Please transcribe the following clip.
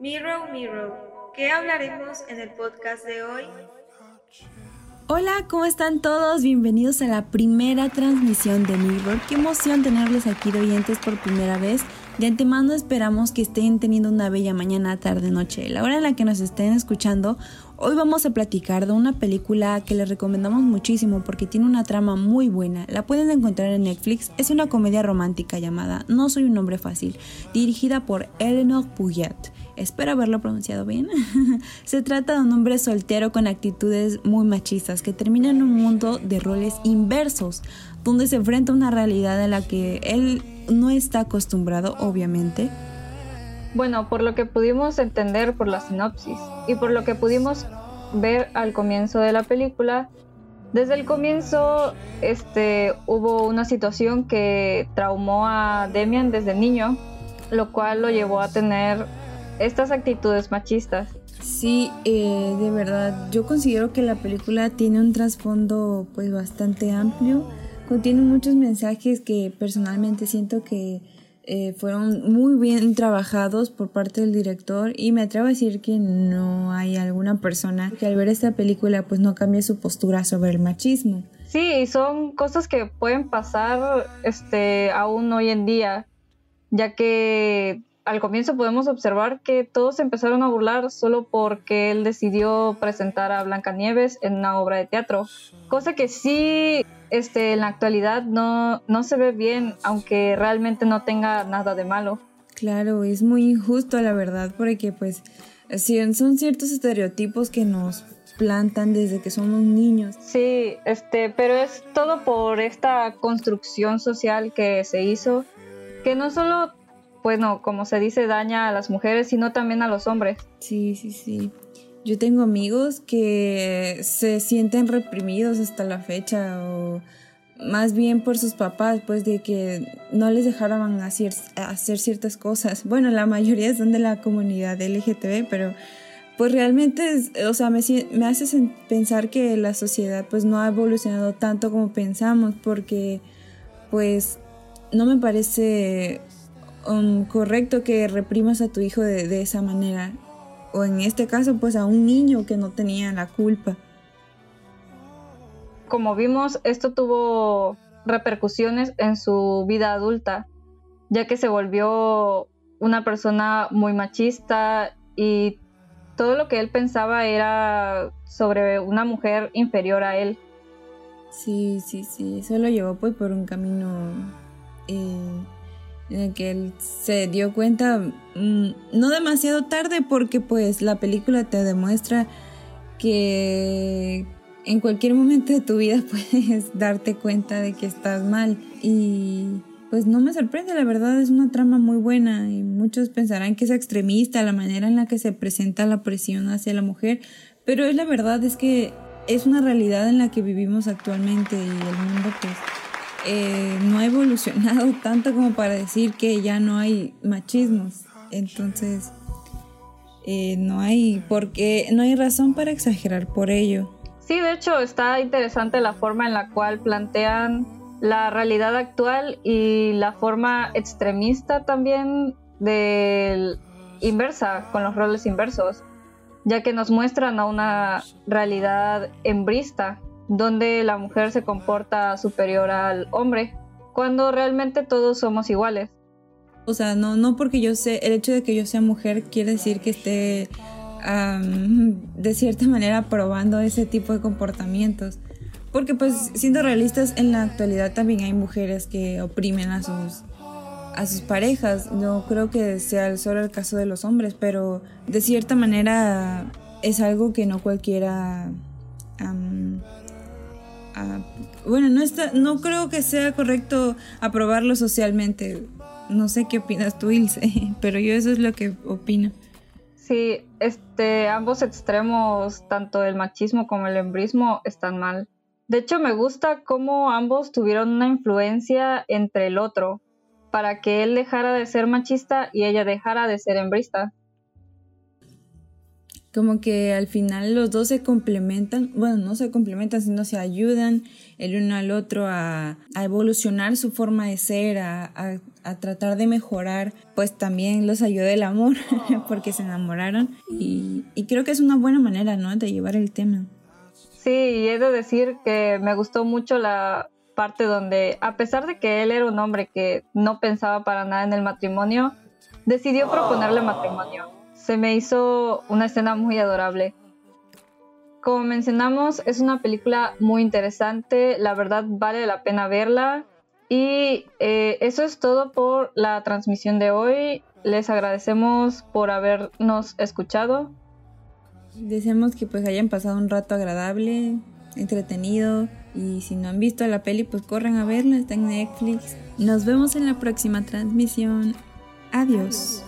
Miro, Miro, ¿qué hablaremos en el podcast de hoy? Hola, ¿cómo están todos? Bienvenidos a la primera transmisión de Mirror. Qué emoción tenerlos aquí de oyentes por primera vez. De antemano esperamos que estén teniendo una bella mañana, tarde, noche, la hora en la que nos estén escuchando. Hoy vamos a platicar de una película que les recomendamos muchísimo porque tiene una trama muy buena. La pueden encontrar en Netflix. Es una comedia romántica llamada No soy un hombre fácil, dirigida por Eleanor Puget. Espero haberlo pronunciado bien. Se trata de un hombre soltero con actitudes muy machistas que termina en un mundo de roles inversos, donde se enfrenta a una realidad en la que él no está acostumbrado, obviamente. Bueno, por lo que pudimos entender por la sinopsis y por lo que pudimos ver al comienzo de la película, desde el comienzo este, hubo una situación que traumó a Demian desde niño, lo cual lo llevó a tener estas actitudes machistas. Sí, eh, de verdad, yo considero que la película tiene un trasfondo pues bastante amplio, contiene muchos mensajes que personalmente siento que eh, fueron muy bien trabajados por parte del director y me atrevo a decir que no hay alguna persona que al ver esta película pues no cambie su postura sobre el machismo. Sí, son cosas que pueden pasar este aún hoy en día, ya que al comienzo podemos observar que todos empezaron a burlar solo porque él decidió presentar a Blancanieves en una obra de teatro, cosa que sí este, en la actualidad no, no se ve bien, aunque realmente no tenga nada de malo. Claro, es muy injusto la verdad, porque pues son ciertos estereotipos que nos plantan desde que somos niños. Sí, este, pero es todo por esta construcción social que se hizo, que no solo bueno, como se dice, daña a las mujeres, sino también a los hombres. Sí, sí, sí. Yo tengo amigos que se sienten reprimidos hasta la fecha o más bien por sus papás, pues de que no les dejaran hacer, hacer ciertas cosas. Bueno, la mayoría son de la comunidad LGTB, pero pues realmente, o sea, me, me hace pensar que la sociedad pues no ha evolucionado tanto como pensamos, porque pues no me parece um, correcto que reprimas a tu hijo de, esa manera. O en este caso, pues a un niño que no tenía la culpa. Como vimos, esto tuvo repercusiones en su vida adulta, ya que se volvió una persona muy machista y todo lo que él pensaba era sobre una mujer inferior a él. Sí, sí, sí, eso lo llevó pues por un camino eh, en el que él se dio cuenta mm, no demasiado tarde porque pues la película te demuestra que en cualquier momento de tu vida puedes darte cuenta de que estás mal. Y pues no me sorprende, la verdad es una trama muy buena y muchos pensarán que es extremista la manera en la que se presenta la presión hacia la mujer, pero es la verdad es que es una realidad en la que vivimos actualmente y el mundo pues eh, no ha evolucionado tanto como para decir que ya no hay machismos. Entonces, eh, no hay porque no hay razón para exagerar por ello. Sí, de hecho está interesante la forma en la cual plantean la realidad actual y la forma extremista también del inversa, con los roles inversos, ya que nos muestran a una realidad hembrista donde la mujer se comporta superior al hombre, cuando realmente todos somos iguales. O sea, no, no porque yo sé, el hecho de que yo sea mujer quiere decir que esté de cierta manera probando ese tipo de comportamientos. Porque pues siendo realistas, en la actualidad también hay mujeres que oprimen a sus, a sus parejas. No creo que sea solo el caso de los hombres, pero de cierta manera es algo que no cualquiera bueno, no, está, no creo que sea correcto aprobarlo socialmente. No sé qué opinas tú, Ilse, pero yo eso es lo que opino. Sí, este, ambos extremos, tanto el machismo como el embrismo, están mal. De hecho, me gusta cómo ambos tuvieron una influencia entre el otro, para que él dejara de ser machista y ella dejara de ser embrista como que al final los dos se complementan, bueno, no se complementan, sino se ayudan el uno al otro a, evolucionar su forma de ser, a, a tratar de mejorar, pues también los ayudó el amor, porque se enamoraron. Y, y creo que es una buena manera, ¿no? De llevar el tema. Sí, y he de decir que me gustó mucho la parte donde, a pesar de que él era un hombre que no pensaba para nada en el matrimonio, decidió proponerle matrimonio. Se me hizo una escena muy adorable. Como mencionamos, es una película muy interesante, la verdad vale la pena verla. Y eh, eso es todo por la transmisión de hoy. Les agradecemos por habernos escuchado. Deseamos que pues hayan pasado un rato agradable, entretenido. Y si no han visto la peli, pues corran a verla, está en Netflix. Nos vemos en la próxima transmisión. Adiós.